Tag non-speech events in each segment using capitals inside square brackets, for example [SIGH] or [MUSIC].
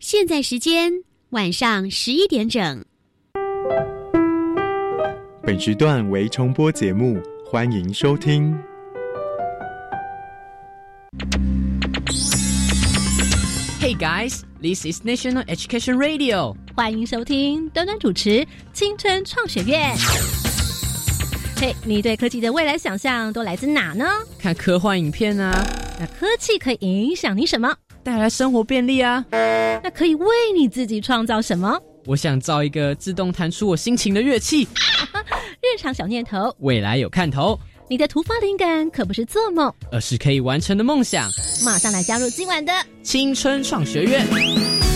现在时间晚上十一点整。本时段为重播节目，欢迎收听。Hey guys, this is National Education Radio。欢迎收听端端主持青春创学院。嘿，你对科技的未来想象都来自哪呢？看科幻影片啊。那科技可以影响你什么？带来生活便利啊。那可以为你自己创造什么？我想造一个自动弹出我心情的乐器。[LAUGHS] 日常小念头，未来有看头。你的突发灵感可不是做梦，而是可以完成的梦想。马上来加入今晚的青春创学院。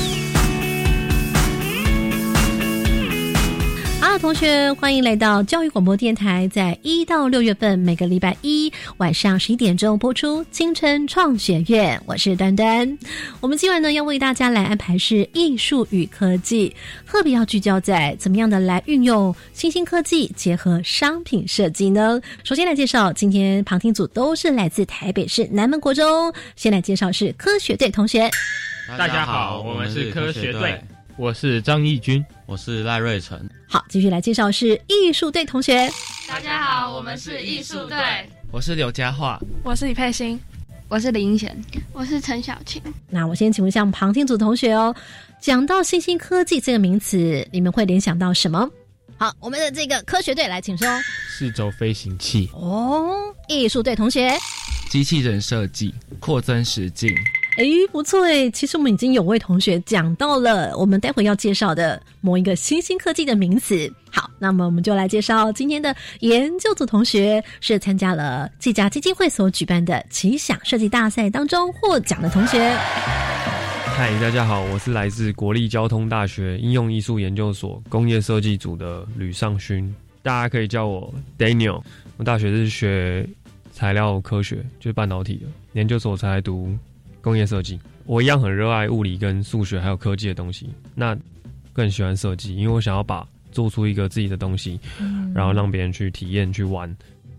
好，同学，欢迎来到教育广播电台，在一到六月份每个礼拜一晚上十一点钟播出《青春创学院》，我是端端。我们今晚呢要为大家来安排是艺术与科技，特别要聚焦在怎么样的来运用新兴科技结合商品设计呢？首先来介绍，今天旁听组都是来自台北市南门国中，先来介绍是科学队同学。大家好，我们是科学队。我是张义军，我是赖瑞成。好，继续来介绍是艺术队同学。大家好，我们是艺术队。我是刘佳桦，我是李佩欣，我是林英贤，我是陈小晴。那我先请问一下旁听组同学哦，讲到新兴科技这个名词，你们会联想到什么？好，我们的这个科学队来，请说。四轴飞行器。哦，艺术队同学。机器人设计，扩增实境。哎，不错哎！其实我们已经有位同学讲到了我们待会要介绍的某一个新兴科技的名词。好，那么我们就来介绍今天的研究组同学，是参加了这家基金会所举办的奇想设计大赛当中获奖的同学。嗨，大家好，我是来自国立交通大学应用艺术研究所工业设计组的吕尚勋，大家可以叫我 Daniel。我大学是学材料科学，就是半导体的，研究所才读。工业设计，我一样很热爱物理跟数学还有科技的东西。那更喜欢设计，因为我想要把做出一个自己的东西，然后让别人去体验、去玩，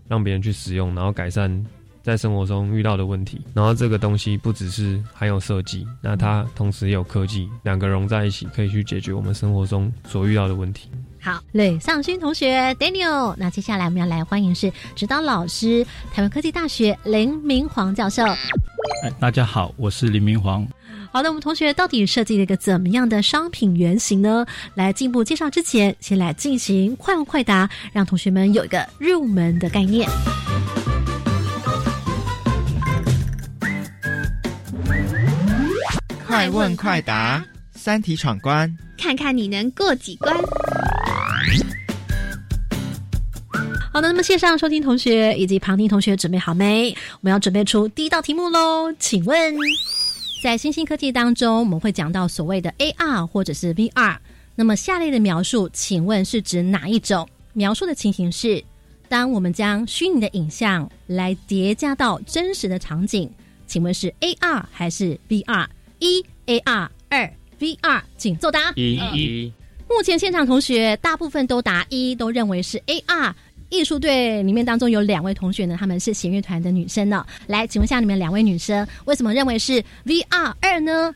让别人去使用，然后改善在生活中遇到的问题。然后这个东西不只是含有设计，那它同时也有科技，两个融在一起，可以去解决我们生活中所遇到的问题。好，雷尚勋同学 Daniel，那接下来我们要来欢迎是指导老师台湾科技大学林明煌教授。哎，大家好，我是林明煌。好的，我们同学到底设计了一个怎么样的商品原型呢？来进一步介绍之前，先来进行快问快答，让同学们有一个入门的概念。快问快答，三题闯关，看看你能过几关。好的，那么线上收听同学以及旁听同学准备好没？我们要准备出第一道题目喽。请问，在新兴科技当中，我们会讲到所谓的 AR 或者是 VR。那么下列的描述，请问是指哪一种？描述的情形是，当我们将虚拟的影像来叠加到真实的场景，请问是 AR 还是 VR？一 AR，二 VR，请作答。一一。目前现场同学大部分都答一，都认为是 AR。艺术队里面当中有两位同学呢，他们是弦乐团的女生呢。来，请问一下你们两位女生，为什么认为是 VR 二呢？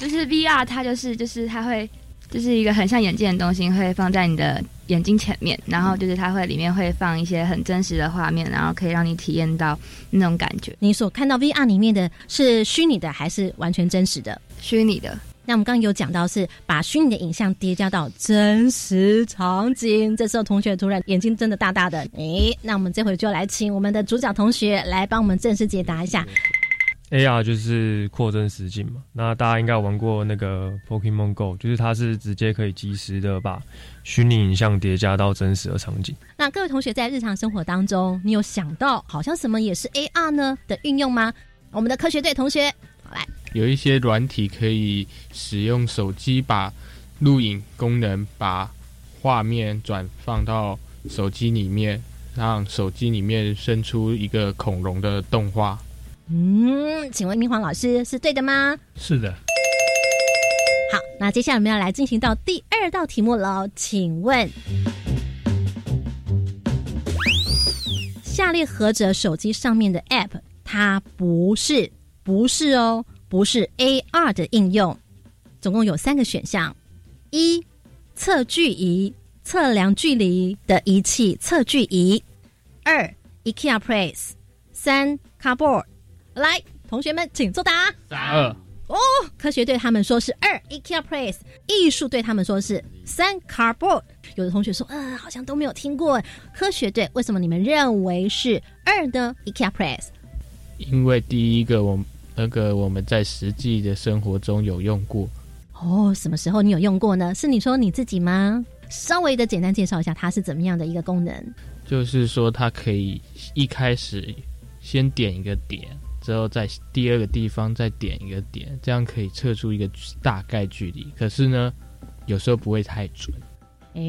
就是 VR，它就是就是它会就是一个很像眼镜的东西，会放在你的眼睛前面，然后就是它会里面会放一些很真实的画面，然后可以让你体验到那种感觉。你所看到 VR 里面的是虚拟的还是完全真实的？虚拟的。那我们刚刚有讲到是把虚拟的影像叠加到真实场景，这时候同学突然眼睛睁得大大的，诶，那我们这回就来请我们的主角同学来帮我们正式解答一下。AR 就是扩增实境嘛，那大家应该玩过那个 Pokemon Go，就是它是直接可以及时的把虚拟影像叠加到真实的场景。那各位同学在日常生活当中，你有想到好像什么也是 AR 呢的运用吗？我们的科学队同学，好来。有一些软体可以使用手机把录影功能把画面转放到手机里面，让手机里面生出一个恐龙的动画。嗯，请问明煌老师是对的吗？是的。好，那接下来我们要来进行到第二道题目了，请问下列何者手机上面的 App？它不是，不是哦，不是 AR 的应用。总共有三个选项：一、测距仪，测量距离的仪器测距仪；二、IKEA p r a c e 三、Cardboard。来，同学们请作答。三二。哦，科学对他们说是二，IKEA Place，艺术对他们说是三，Cardboard。有的同学说，呃，好像都没有听过。科学队为什么你们认为是二呢？IKEA Press。因为第一个，我那个我们在实际的生活中有用过。哦，什么时候你有用过呢？是你说你自己吗？稍微的简单介绍一下，它是怎么样的一个功能？就是说，它可以一开始先点一个点。之后在第二个地方再点一个点，这样可以测出一个大概距离。可是呢，有时候不会太准。哎，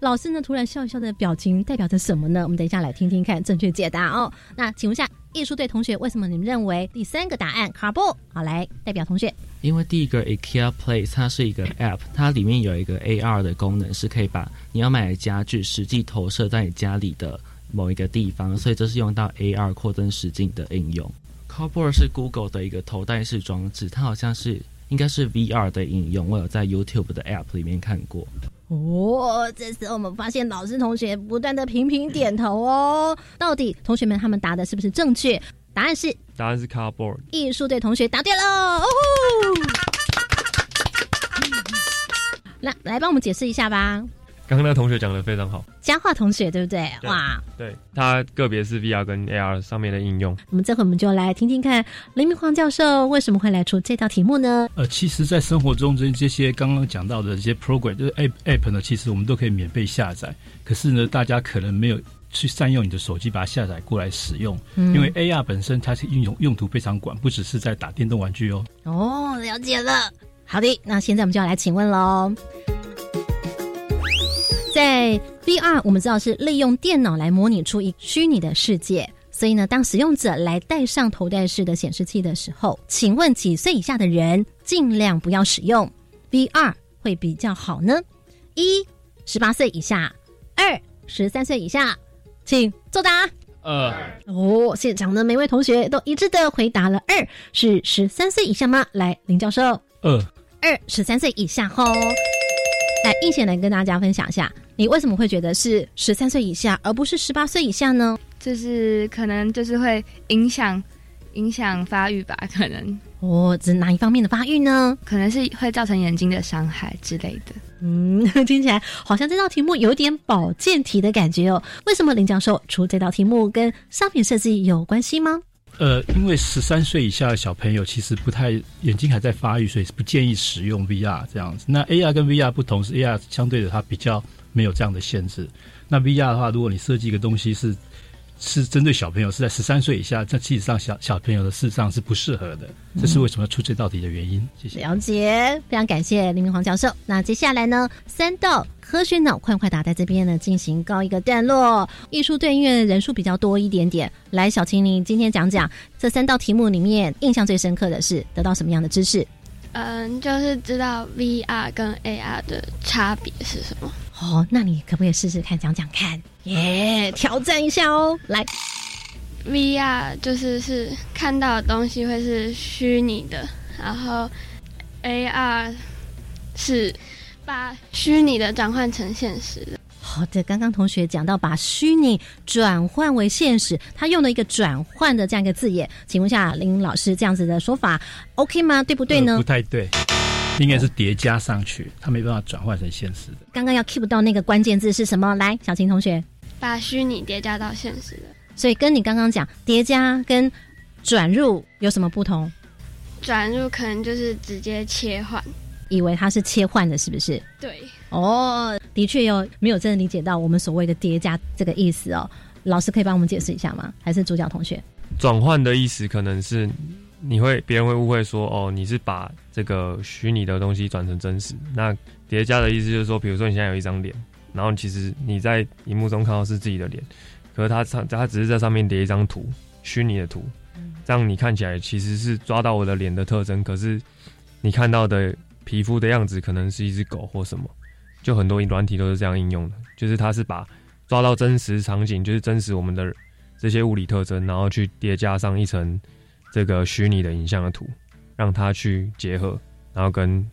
老师呢突然笑笑的表情代表着什么呢？我们等一下来听听看正确解答哦。那请问下艺术队同学，为什么你们认为第三个答案 cardboard 好来代表同学？因为第一个 IKEA Place 它是一个 App，它里面有一个 AR 的功能，是可以把你要买的家具实际投射在你家里的。某一个地方，所以这是用到 AR 扩增实境的应用。Cardboard 是 Google 的一个头戴式装置，它好像是应该是 VR 的应用，我有在 YouTube 的 App 里面看过。哦，这时候我们发现老师同学不断的频频点头哦。到底同学们他们答的是不是正确？答案是答案是 Cardboard。艺术队同学答对喽！那来帮我们解释一下吧。刚刚那个同学讲的非常好，佳化同学对不对？哇，对，他个别是 VR 跟 AR 上面的应用。那么这回我们就来听听看林明煌教授为什么会来出这道题目呢？呃，其实，在生活中这这些刚刚讲到的这些 program，就是 app app 呢，其实我们都可以免费下载。可是呢，大家可能没有去善用你的手机把它下载过来使用，因为 AR 本身它是应用用途非常广，不只是在打电动玩具哦。哦，了解了。好的，那现在我们就要来请问喽。在 VR，我们知道是利用电脑来模拟出一虚拟的世界，所以呢，当使用者来戴上头戴式的显示器的时候，请问几岁以下的人尽量不要使用 VR 会比较好呢？一十八岁以下，二十三岁以下，请作答。二哦，现场的每位同学都一致的回答了二，是十三岁以下吗？来，林教授，二二十三岁以下吼。来，应贤来跟大家分享一下。你为什么会觉得是十三岁以下，而不是十八岁以下呢？就是可能就是会影响影响发育吧，可能哦，指哪一方面的发育呢？可能是会造成眼睛的伤害之类的。嗯，听起来好像这道题目有点保健题的感觉哦。为什么林教授出这道题目跟商品设计有关系吗？呃，因为十三岁以下的小朋友其实不太眼睛还在发育，所以不建议使用 VR 这样子。那 AR 跟 VR 不同是 AR 相对的它比较。没有这样的限制。那 VR 的话，如果你设计一个东西是是针对小朋友，是在十三岁以下，这其实上小小朋友的事实上是不适合的。这是为什么要出这道题的原因。谢谢。了解，非常感谢林明黄教授。那接下来呢，三道科学脑快快答在这边呢进行告一个段落。艺术队因为人数比较多一点点，来小青，你今天讲讲这三道题目里面印象最深刻的是得到什么样的知识？嗯，就是知道 VR 跟 AR 的差别是什么。哦，那你可不可以试试看讲讲看？耶，挑战一下哦！来，VR 就是是看到的东西会是虚拟的，然后 AR 是把虚拟的转换成现实的。好的，刚刚同学讲到把虚拟转换为现实，他用了一个转换的这样一个字眼，请问一下林老师，这样子的说法 OK 吗？对不对呢？不太对。应该是叠加上去，它没办法转换成现实的。刚刚要 keep 到那个关键字是什么？来，小琴同学，把虚拟叠加到现实的。所以跟你刚刚讲叠加跟转入有什么不同？转入可能就是直接切换，以为它是切换的，是不是？对。哦，的确有没有真的理解到我们所谓的叠加这个意思哦？老师可以帮我们解释一下吗？还是主角同学？转换的意思可能是。你会别人会误会说哦，你是把这个虚拟的东西转成真实。那叠加的意思就是说，比如说你现在有一张脸，然后其实你在荧幕中看到是自己的脸，可是它它它只是在上面叠一张图，虚拟的图，这样你看起来其实是抓到我的脸的特征，可是你看到的皮肤的样子可能是一只狗或什么，就很多软体都是这样应用的，就是它是把抓到真实场景，就是真实我们的这些物理特征，然后去叠加上一层这个虚拟的影像的图，让它去结合，然后跟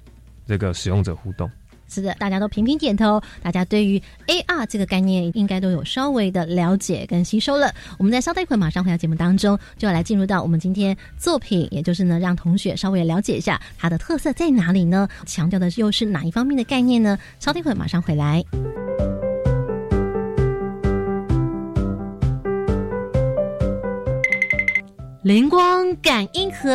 这个使用者互动。是的，大家都频频点头。大家对于 AR 这个概念应该都有稍微的了解跟吸收了。我们在稍待一会，马上回到节目当中，就要来进入到我们今天作品，也就是呢，让同学稍微了解一下它的特色在哪里呢？强调的又是哪一方面的概念呢？稍待一会，马上回来。灵光感应盒。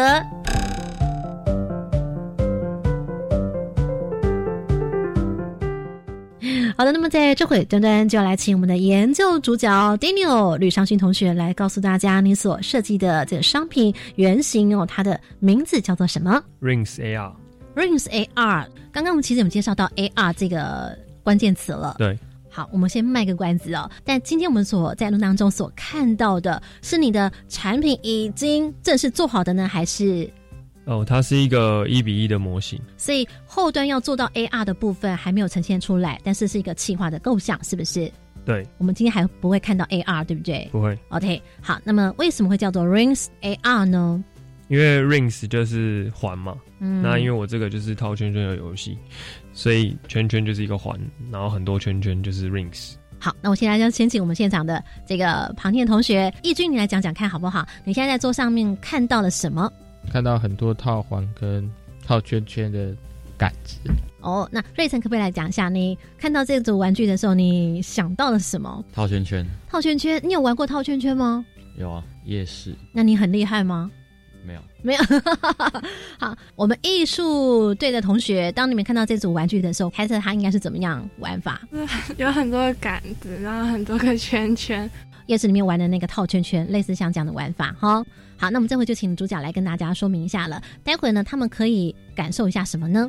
好的，那么在这会，端端就要来请我们的研究主角 Daniel 吕尚勋同学来告诉大家，你所设计的这个商品原型哦，它的名字叫做什么？Rings AR。Rings AR。刚刚我们其实有介绍到 AR 这个关键词了。对。好，我们先卖个关子哦。但今天我们所在录当中所看到的是你的产品已经正式做好的呢，还是？哦，它是一个一比一的模型，所以后端要做到 AR 的部分还没有呈现出来，但是是一个企划的构想，是不是？对，我们今天还不会看到 AR，对不对？不会。OK，好，那么为什么会叫做 Rings AR 呢？因为 Rings 就是环嘛，嗯，那因为我这个就是套圈圈的游戏，所以圈圈就是一个环，然后很多圈圈就是 Rings。好，那我现在就先请我们现场的这个庞天同学易军，你来讲讲看好不好？你现在在桌上面看到了什么？看到很多套环跟套圈圈的杆子哦，那瑞成可不可以来讲一下？你看到这组玩具的时候，你想到了什么？套圈圈，套圈圈，你有玩过套圈圈吗？有啊，夜市。那你很厉害吗？没有，没有。[LAUGHS] 好，我们艺术队的同学，当你们看到这组玩具的时候，猜测它应该是怎么样玩法？[LAUGHS] 有很多杆子，然后很多个圈圈。夜市里面玩的那个套圈圈，类似像这样的玩法哈。好，那我们这回就请主角来跟大家说明一下了。待会呢，他们可以感受一下什么呢？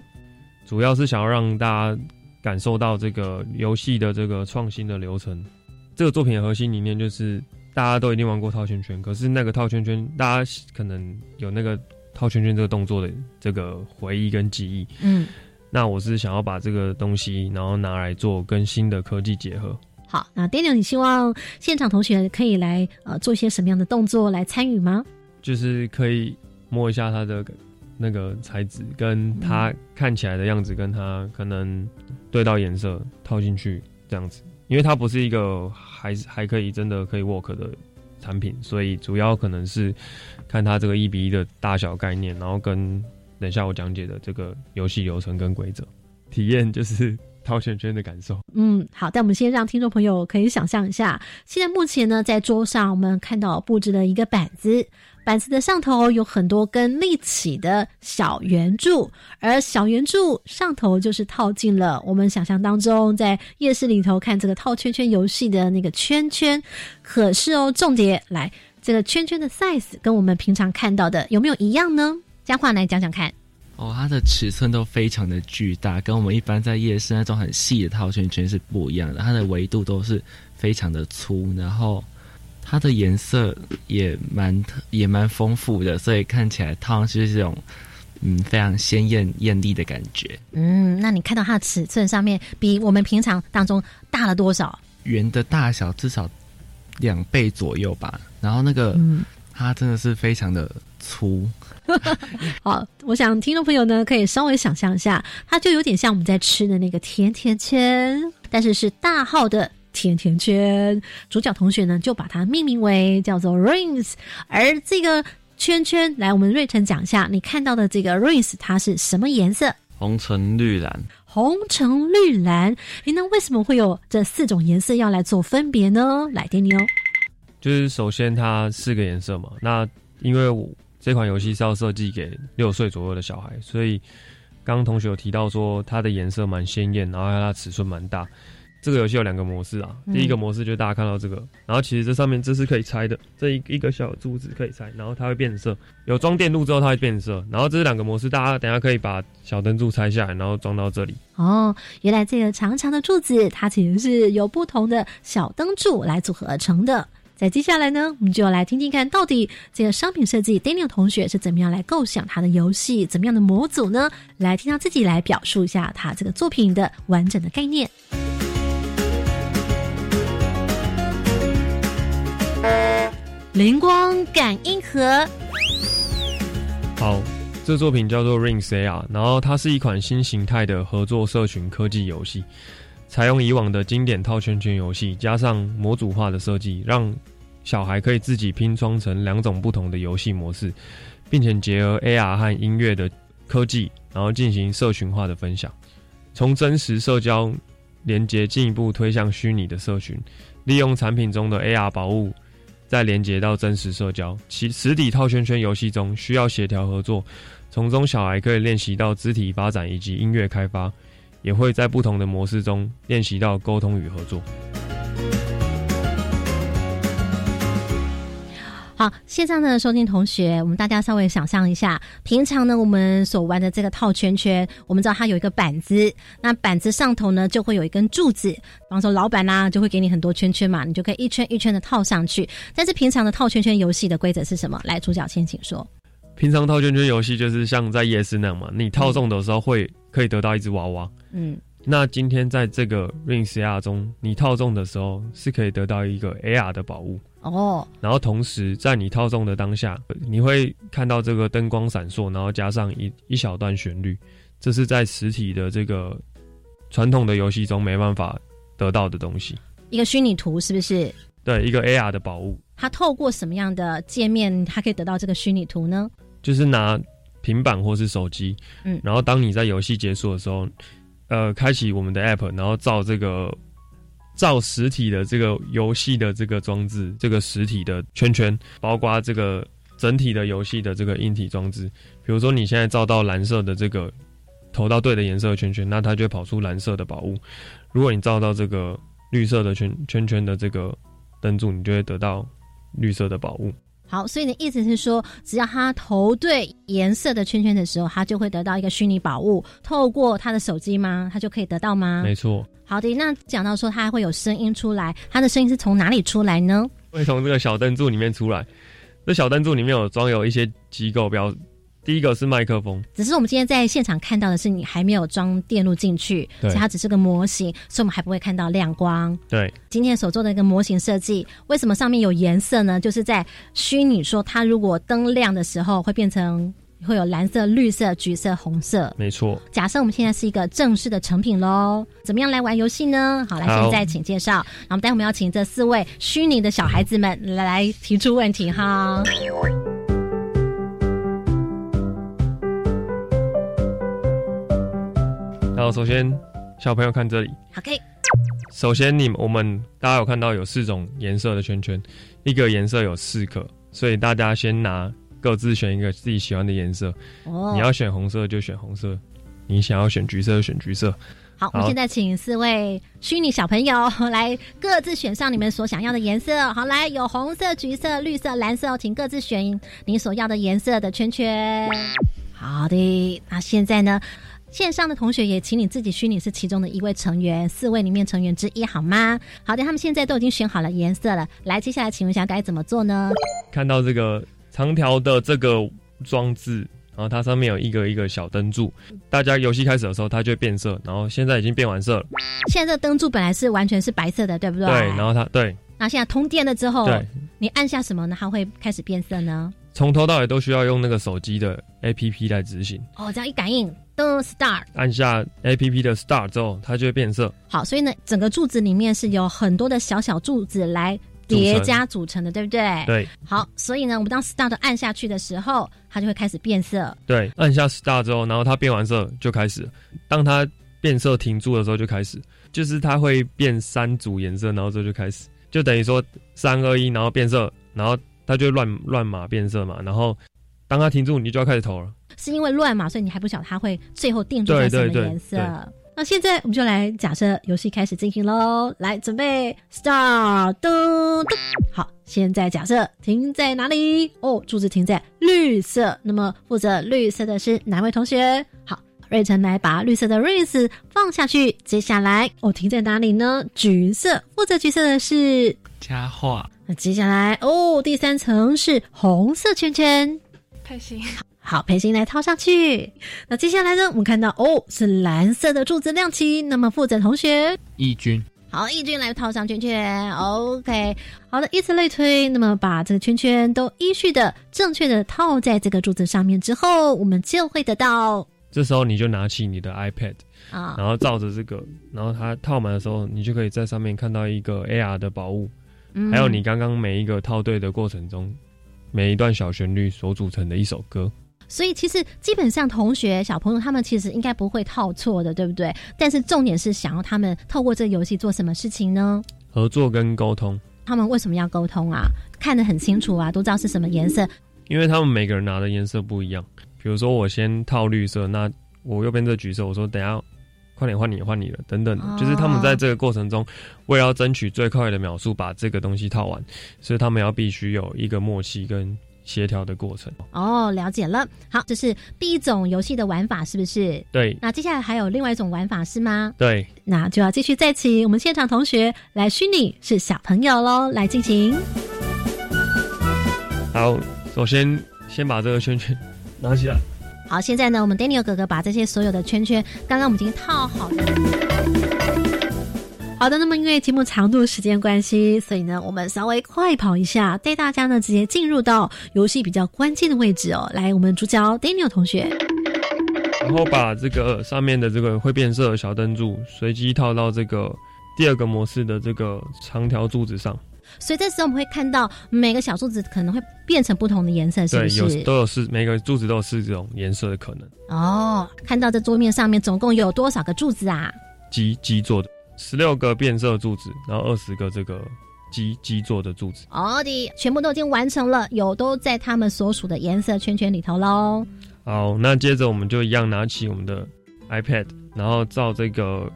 主要是想要让大家感受到这个游戏的这个创新的流程。这个作品的核心理念就是大家都一定玩过套圈圈，可是那个套圈圈，大家可能有那个套圈圈这个动作的这个回忆跟记忆。嗯，那我是想要把这个东西，然后拿来做跟新的科技结合。好，那 Daniel，你希望现场同学可以来呃做一些什么样的动作来参与吗？就是可以摸一下它的那个材质，跟它看起来的样子，跟它可能对到颜色套进去这样子，因为它不是一个还还可以真的可以 work 的产品，所以主要可能是看它这个一比一的大小概念，然后跟等下我讲解的这个游戏流程跟规则体验就是。套圈圈的感受，嗯，好，但我们先让听众朋友可以想象一下，现在目前呢，在桌上我们看到布置了一个板子，板子的上头有很多根立起的小圆柱，而小圆柱上头就是套进了我们想象当中在夜市里头看这个套圈圈游戏的那个圈圈。可是哦，重点来，这个圈圈的 size 跟我们平常看到的有没有一样呢？嘉话来讲讲看。哦，它的尺寸都非常的巨大，跟我们一般在夜市那种很细的套圈圈是不一样的。它的维度都是非常的粗，然后它的颜色也蛮也蛮丰富的，所以看起来套上去是这种嗯非常鲜艳艳丽的感觉。嗯，那你看到它的尺寸上面比我们平常当中大了多少？圆的大小至少两倍左右吧。然后那个它真的是非常的粗。[LAUGHS] 好，我想听众朋友呢可以稍微想象一下，它就有点像我们在吃的那个甜甜圈，但是是大号的甜甜圈。主角同学呢就把它命名为叫做 Rings，而这个圈圈，来我们瑞成讲一下，你看到的这个 Rings 它是什么颜色？红橙绿蓝。红橙绿蓝，诶，那为什么会有这四种颜色要来做分别呢？来，点你哦。就是首先它四个颜色嘛，那因为我。这款游戏是要设计给六岁左右的小孩，所以刚刚同学有提到说它的颜色蛮鲜艳，然后它尺寸蛮大。这个游戏有两个模式啊，第一个模式就是大家看到这个，然后其实这上面这是可以拆的，这一一个小柱子可以拆，然后它会变色。有装电路之后它会变色，然后这是两个模式，大家等下可以把小灯柱拆下来，然后装到这里。哦，原来这个长长的柱子它其实是由不同的小灯柱来组合而成的。在接下来呢，我们就来听听看，到底这个商品设计 Daniel 同学是怎么样来构想他的游戏，怎么样的模组呢？来听他自己来表述一下他这个作品的完整的概念。灵光感应盒。好，这作品叫做 Ring AR，然后它是一款新形态的合作社群科技游戏，采用以往的经典套圈圈游戏，加上模组化的设计，让小孩可以自己拼装成两种不同的游戏模式，并且结合 AR 和音乐的科技，然后进行社群化的分享，从真实社交连接进一步推向虚拟的社群，利用产品中的 AR 宝物。再连接到真实社交，其实体套圈圈游戏中需要协调合作，从中小孩可以练习到肢体发展以及音乐开发，也会在不同的模式中练习到沟通与合作。好，线上的收听同学，我们大家稍微想象一下，平常呢，我们所玩的这个套圈圈，我们知道它有一个板子，那板子上头呢就会有一根柱子，比方说老板啦就会给你很多圈圈嘛，你就可以一圈一圈的套上去。但是平常的套圈圈游戏的规则是什么？来，主角先请说。平常套圈圈游戏就是像在夜市那样嘛，你套中的时候会可以得到一只娃娃。嗯。那今天在这个 Ring AR 中，你套中的时候是可以得到一个 AR 的宝物哦。然后同时在你套中的当下，你会看到这个灯光闪烁，然后加上一一小段旋律，这是在实体的这个传统的游戏中没办法得到的东西。一个虚拟图是不是？对，一个 AR 的宝物。它透过什么样的界面，它可以得到这个虚拟图呢？就是拿平板或是手机，嗯，然后当你在游戏结束的时候。呃，开启我们的 app，然后照这个造实体的这个游戏的这个装置，这个实体的圈圈，包括这个整体的游戏的这个硬体装置。比如说，你现在照到蓝色的这个投到对的颜色的圈圈，那它就会跑出蓝色的宝物。如果你照到这个绿色的圈圈圈的这个灯柱，你就会得到绿色的宝物。好，所以你的意思是说，只要他投对颜色的圈圈的时候，他就会得到一个虚拟宝物。透过他的手机吗？他就可以得到吗？没错。好的，那讲到说他还会有声音出来，他的声音是从哪里出来呢？会从这个小灯柱里面出来。这小灯柱里面有装有一些机构标。第一个是麦克风，只是我们今天在现场看到的是你还没有装电路进去，所以它只是个模型，所以我们还不会看到亮光。对，今天所做的一个模型设计，为什么上面有颜色呢？就是在虚拟说它如果灯亮的时候会变成会有蓝色、绿色、橘色、红色。没错。假设我们现在是一个正式的成品喽，怎么样来玩游戏呢？好，来现在请介绍。然后待会我们要请这四位虚拟的小孩子们来提出问题哈。好，首先小朋友看这里。OK。首先，你我们大家有看到有四种颜色的圈圈，一个颜色有四颗，所以大家先拿各自选一个自己喜欢的颜色。哦。你要选红色就选红色，你想要选橘色就选橘色。好，我们现在请四位虚拟小朋友 [LAUGHS] 来各自选上你们所想要的颜色。好，来有红色、橘色、绿色、蓝色，请各自选你所要的颜色的圈圈。好的，那现在呢？线上的同学也请你自己虚拟是其中的一位成员，四位里面成员之一好吗？好的，他们现在都已经选好了颜色了。来，接下来请问一下该怎么做呢？看到这个长条的这个装置，然后它上面有一个一个小灯柱，大家游戏开始的时候它就会变色，然后现在已经变完色了。现在这个灯柱本来是完全是白色的，对不对？对，然后它对，那现在通电了之后，你按下什么呢？它会开始变色呢？从头到尾都需要用那个手机的 A P P 来执行。哦，这样一感应，噔，start，按下 A P P 的 start 之后，它就会变色。好，所以呢，整个柱子里面是有很多的小小柱子来叠加组成的，对不对？对。好，所以呢，我们当 start 按下去的时候，它就会开始变色。对，按下 start 之后，然后它变完色就开始。当它变色停住的时候就开始，就是它会变三组颜色，然后之后就开始，就等于说三二一，然后变色，然后。它就乱乱码变色嘛，然后当它停住，你就要开始投了。是因为乱嘛，所以你还不晓得它会最后定住在什么颜色。那现在我们就来假设游戏开始进行喽，来准备 start，噔噔。好，现在假设停在哪里？哦，柱子停在绿色。那么负责绿色的是哪位同学？好，瑞晨来把绿色的 ring 放下去。接下来哦，停在哪里呢？橘色，负责橘色的是佳画。接下来哦，第三层是红色圈圈，佩欣，好，佩欣来套上去。那接下来呢，我们看到哦，是蓝色的柱子亮起。那么负责同学，义军，好，义军来套上圈圈，OK，好的，以此类推。那么把这个圈圈都依序的正确的套在这个柱子上面之后，我们就会得到。这时候你就拿起你的 iPad 啊，然后照着这个，然后它套满的时候，你就可以在上面看到一个 AR 的宝物，还有你刚刚每一个套对的过程中，每一段小旋律所组成的一首歌。所以其实基本上同学小朋友他们其实应该不会套错的，对不对？但是重点是想要他们透过这个游戏做什么事情呢？合作跟沟通。他们为什么要沟通啊？看得很清楚啊，都知道是什么颜色。因为他们每个人拿的颜色不一样。比如说我先套绿色，那我右边这橘色，我说等下快点换你换你了，等等的，就是他们在这个过程中，为了要争取最快的秒数把这个东西套完，所以他们要必须有一个默契跟。协调的过程哦，了解了。好，这是第一种游戏的玩法，是不是？对。那接下来还有另外一种玩法是吗？对。那就要继续再请我们现场同学来虚拟是小朋友喽，来进行。好，首先先把这个圈圈 [LAUGHS] 拿起来。好，现在呢，我们 Daniel 哥哥把这些所有的圈圈，刚刚我们已经套好了。好的，那么因为节目长度时间关系，所以呢，我们稍微快跑一下，带大家呢直接进入到游戏比较关键的位置哦。来，我们主角 Daniel 同学，然后把这个上面的这个会变色的小灯柱随机套到这个第二个模式的这个长条柱子上。所以这时候我们会看到每个小柱子可能会变成不同的颜色，是不是？对，有都有四，每个柱子都有四种颜色的可能。哦，看到这桌面上面总共有多少个柱子啊？基基做的。十六个变色柱子，然后二十个这个基基座的柱子。好的，全部都已经完成了，有都在他们所属的颜色圈圈里头喽。好，那接着我们就一样拿起我们的 iPad，然后照这个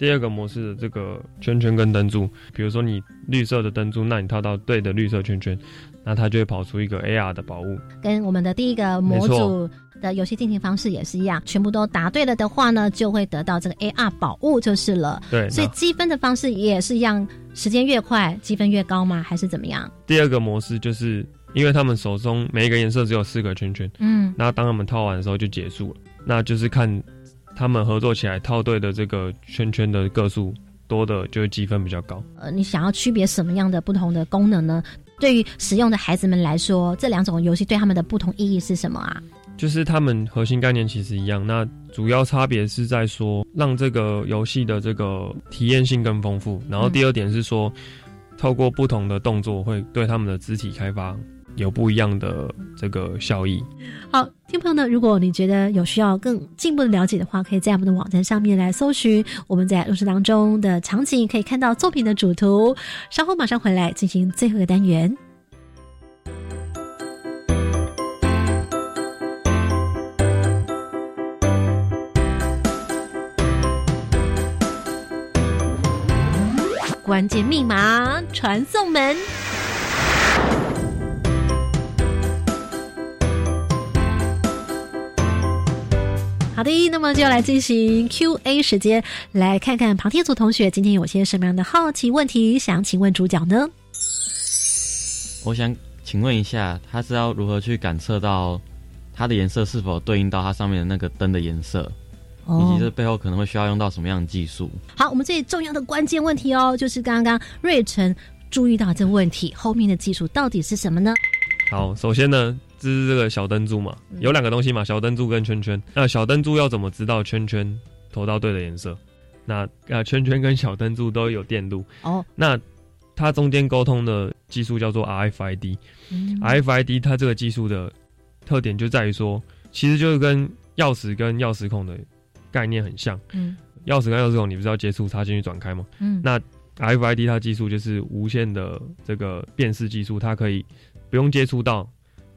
第二个模式的这个圈圈跟灯柱，比如说你绿色的灯柱，那你套到对的绿色圈圈，那它就会跑出一个 AR 的宝物。跟我们的第一个模组。的游戏进行方式也是一样，全部都答对了的话呢，就会得到这个 AR 宝物就是了。对，所以积分的方式也是一样，时间越快，积分越高吗？还是怎么样？第二个模式就是因为他们手中每一个颜色只有四个圈圈，嗯，那当他们套完的时候就结束了，那就是看他们合作起来套对的这个圈圈的个数多的，就会积分比较高。呃，你想要区别什么样的不同的功能呢？对于使用的孩子们来说，这两种游戏对他们的不同意义是什么啊？就是他们核心概念其实一样，那主要差别是在说让这个游戏的这个体验性更丰富。然后第二点是说，透过不同的动作会对他们的肢体开发有不一样的这个效益。好，听朋友呢，如果你觉得有需要更进一步的了解的话，可以在我们的网站上面来搜寻我们在录制当中的场景，可以看到作品的主图。稍后马上回来进行最后一个单元。关键密码传送门。好的，那么就要来进行 Q&A 时间，来看看旁听组同学今天有些什么样的好奇问题想请问主角呢？我想请问一下，他是要如何去感测到它的颜色是否对应到它上面的那个灯的颜色？以及这背后可能会需要用到什么样的技术？好，我们最重要的关键问题哦，就是刚刚瑞成注意到这问题，后面的技术到底是什么呢？好，首先呢，这是这个小灯珠嘛，有两个东西嘛，小灯珠跟圈圈。那小灯珠要怎么知道圈圈投到对的颜色？那呃，圈圈跟小灯珠都有电路哦。那它中间沟通的技术叫做 RFID。RFID 它这个技术的特点就在于说，其实就是跟钥匙跟钥匙孔的。概念很像，嗯，钥匙跟钥匙孔，你不是要接触插进去转开吗？嗯，那 RFID 它技术就是无线的这个辨识技术，它可以不用接触到，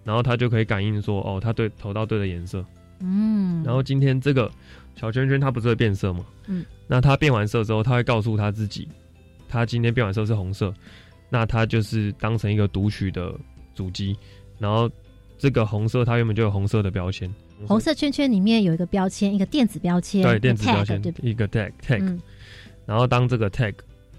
然后它就可以感应说，哦，它对投到对的颜色，嗯，然后今天这个小圈圈它不是会变色吗？嗯，那它变完色之后，它会告诉他自己，它今天变完色是红色，那它就是当成一个读取的主机，然后这个红色它原本就有红色的标签。红色圈圈里面有一个标签，一个电子标签，对，电子标签，一个 tag tag。然后当这个 tag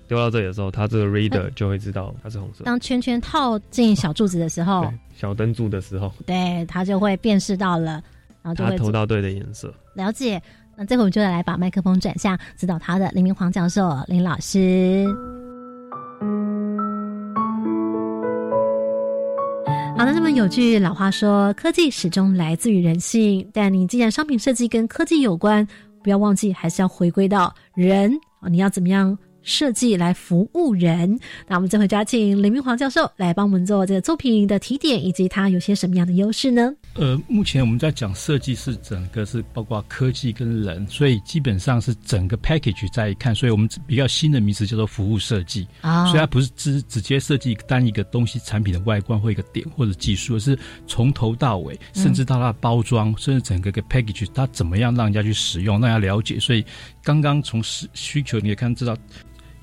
丢到这里的时候，它这个 [LAUGHS] reader 就会知道它是红色。当圈圈套进小柱子的时候，小灯柱的时候，对，它就会辨识到了，然后就会投到对的颜色。了解。那这回我们就来把麦克风转向指导他的林明煌教授林老师。好的，那么有句老话说，科技始终来自于人性。但你既然商品设计跟科技有关，不要忘记还是要回归到人啊，你要怎么样？设计来服务人，那我们这回就要请林明煌教授来帮我们做这个作品的提点，以及它有些什么样的优势呢？呃，目前我们在讲设计是整个是包括科技跟人，所以基本上是整个 package 在看，所以我们比较新的名词叫做服务设计啊，所以它不是直直接设计单一个东西产品的外观或一个点或者技术，而是从头到尾，甚至到它的包装，甚至整个个 package 它怎么样让人家去使用，让人家了解。所以刚刚从需需求你也看知道。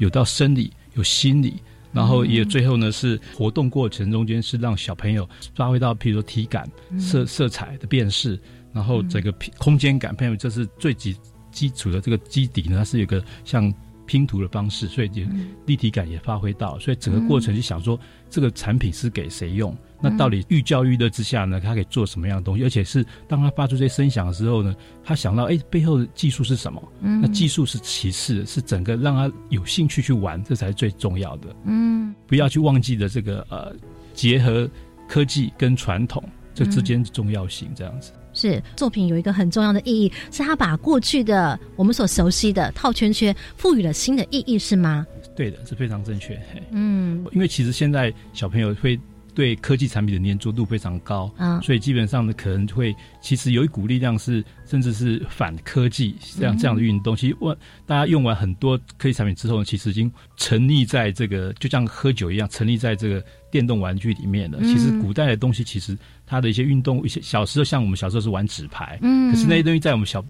有到生理，有心理，然后也最后呢是活动过程中间是让小朋友发挥到，譬如说体感、色色彩的辨识，然后整个空间感，朋友这是最基基础的这个基底呢，它是有个像。拼图的方式，所以也立体感也发挥到，所以整个过程就想说，这个产品是给谁用？那到底寓教于乐之下呢，它可以做什么样的东西？而且是当他发出这些声响的时候呢，他想到，哎，背后的技术是什么？那技术是其次，是整个让他有兴趣去玩，这才是最重要的。嗯，不要去忘记的这个呃，结合科技跟传统这之间的重要性，这样子。是作品有一个很重要的意义，是他把过去的我们所熟悉的套圈圈赋予了新的意义，是吗？对的，是非常正确。嗯，因为其实现在小朋友会。对科技产品的粘着度非常高，嗯，所以基本上呢，可能会其实有一股力量是，甚至是反科技这样这样的运动。其实，我大家用完很多科技产品之后呢，其实已经沉溺在这个，就像喝酒一样，沉溺在这个电动玩具里面了。其实，古代的东西，其实它的一些运动，一些小时候像我们小时候是玩纸牌，嗯，可是那些东西在我们小。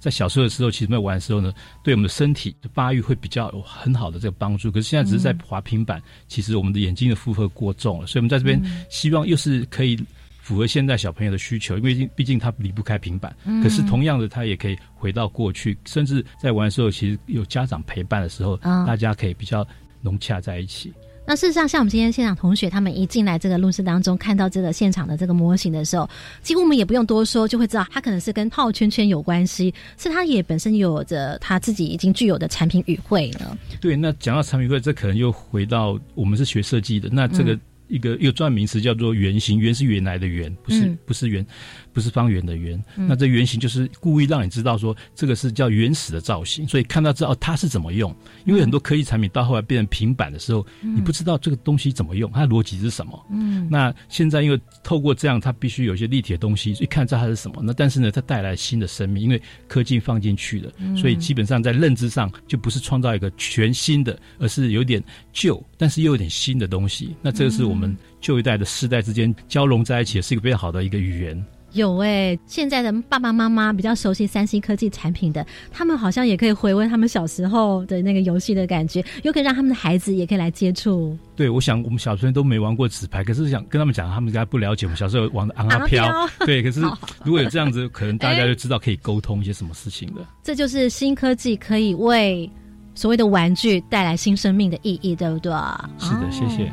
在小时候的时候，其实在玩的时候呢，对我们的身体的发育会比较有很好的这个帮助。可是现在只是在滑平板，其实我们的眼睛的负荷过重了，所以我们在这边希望又是可以符合现在小朋友的需求，因为毕竟他离不开平板。可是同样的，他也可以回到过去，甚至在玩的时候，其实有家长陪伴的时候，大家可以比较融洽在一起。那事实上，像我们今天现场同学，他们一进来这个录室当中，看到这个现场的这个模型的时候，几乎我们也不用多说，就会知道它可能是跟套圈圈有关系，是它也本身有着它自己已经具有的产品语汇了。对，那讲到产品语汇，这可能又回到我们是学设计的，那这个。一个一个专名词叫做原型，原是原来的原，不是不是圆，不是方圆的圆。那这圆形就是故意让你知道说这个是叫原始的造型，所以看到知道它是怎么用。因为很多科技产品到后来变成平板的时候，你不知道这个东西怎么用，它的逻辑是什么。嗯，那现在因为透过这样，它必须有一些立体的东西，一看知道它是什么。那但是呢，它带来新的生命，因为科技放进去了，所以基本上在认知上就不是创造一个全新的，而是有点旧，但是又有点新的东西。那这个是我。我们旧一代的世代之间交融在一起，是一个非常好的一个语言。有哎，现在的爸爸妈妈比较熟悉三星科技产品的，他们好像也可以回温他们小时候的那个游戏的感觉，又可以让他们的孩子也可以来接触。对，我想我们小时候都没玩过纸牌，可是想跟他们讲，他们应该不了解我们小时候玩的昂啊飘。[LAUGHS] 对，可是如果有这样子，可能大家就知道可以沟通一些什么事情了。这就是新科技可以为所谓的玩具带来新生命的意义，对不对？是的，谢谢。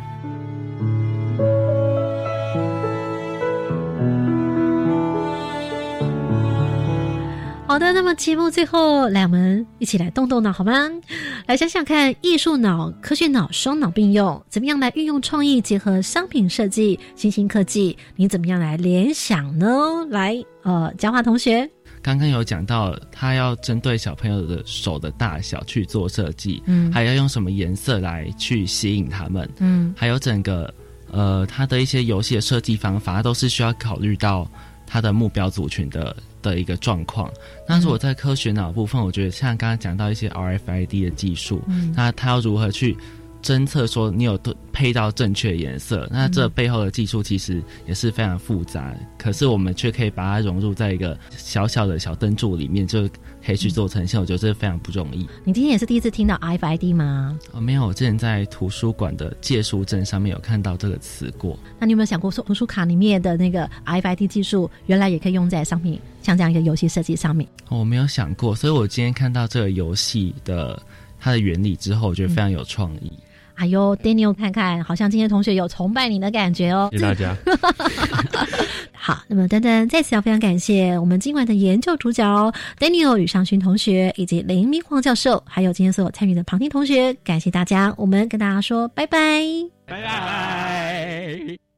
好的，那么节目最后，来我们一起来动动脑好吗？来想想看，艺术脑、科学脑双脑并用，怎么样来运用创意结合商品设计、新兴科技？你怎么样来联想呢？来，呃，嘉华同学，刚刚有讲到，他要针对小朋友的手的大小去做设计，嗯，还要用什么颜色来去吸引他们，嗯，还有整个呃，他的一些游戏的设计方法，都是需要考虑到他的目标族群的。的一个状况，那如果在科学脑部分，我觉得像刚刚讲到一些 RFID 的技术，那它要如何去？侦测说你有配到正确颜色，那这背后的技术其实也是非常复杂，可是我们却可以把它融入在一个小小的小灯柱里面，就可以去做呈现。我觉得这非常不容易。你今天也是第一次听到 RFID 吗？哦，没有，我之前在图书馆的借书证上面有看到这个词过。那你有没有想过，说图书卡里面的那个 RFID 技术，原来也可以用在商品像这样一个游戏设计上面？我没有想过，所以我今天看到这个游戏的它的原理之后，我觉得非常有创意。哎呦，Daniel，看看，好像今天同学有崇拜你的感觉哦。谢谢大家。[LAUGHS] 好，那么等等，再次要非常感谢我们今晚的研究主角 Daniel 吕尚勋同学，以及林明煌教授，还有今天所有参与的旁听同学，感谢大家。我们跟大家说拜拜，拜拜。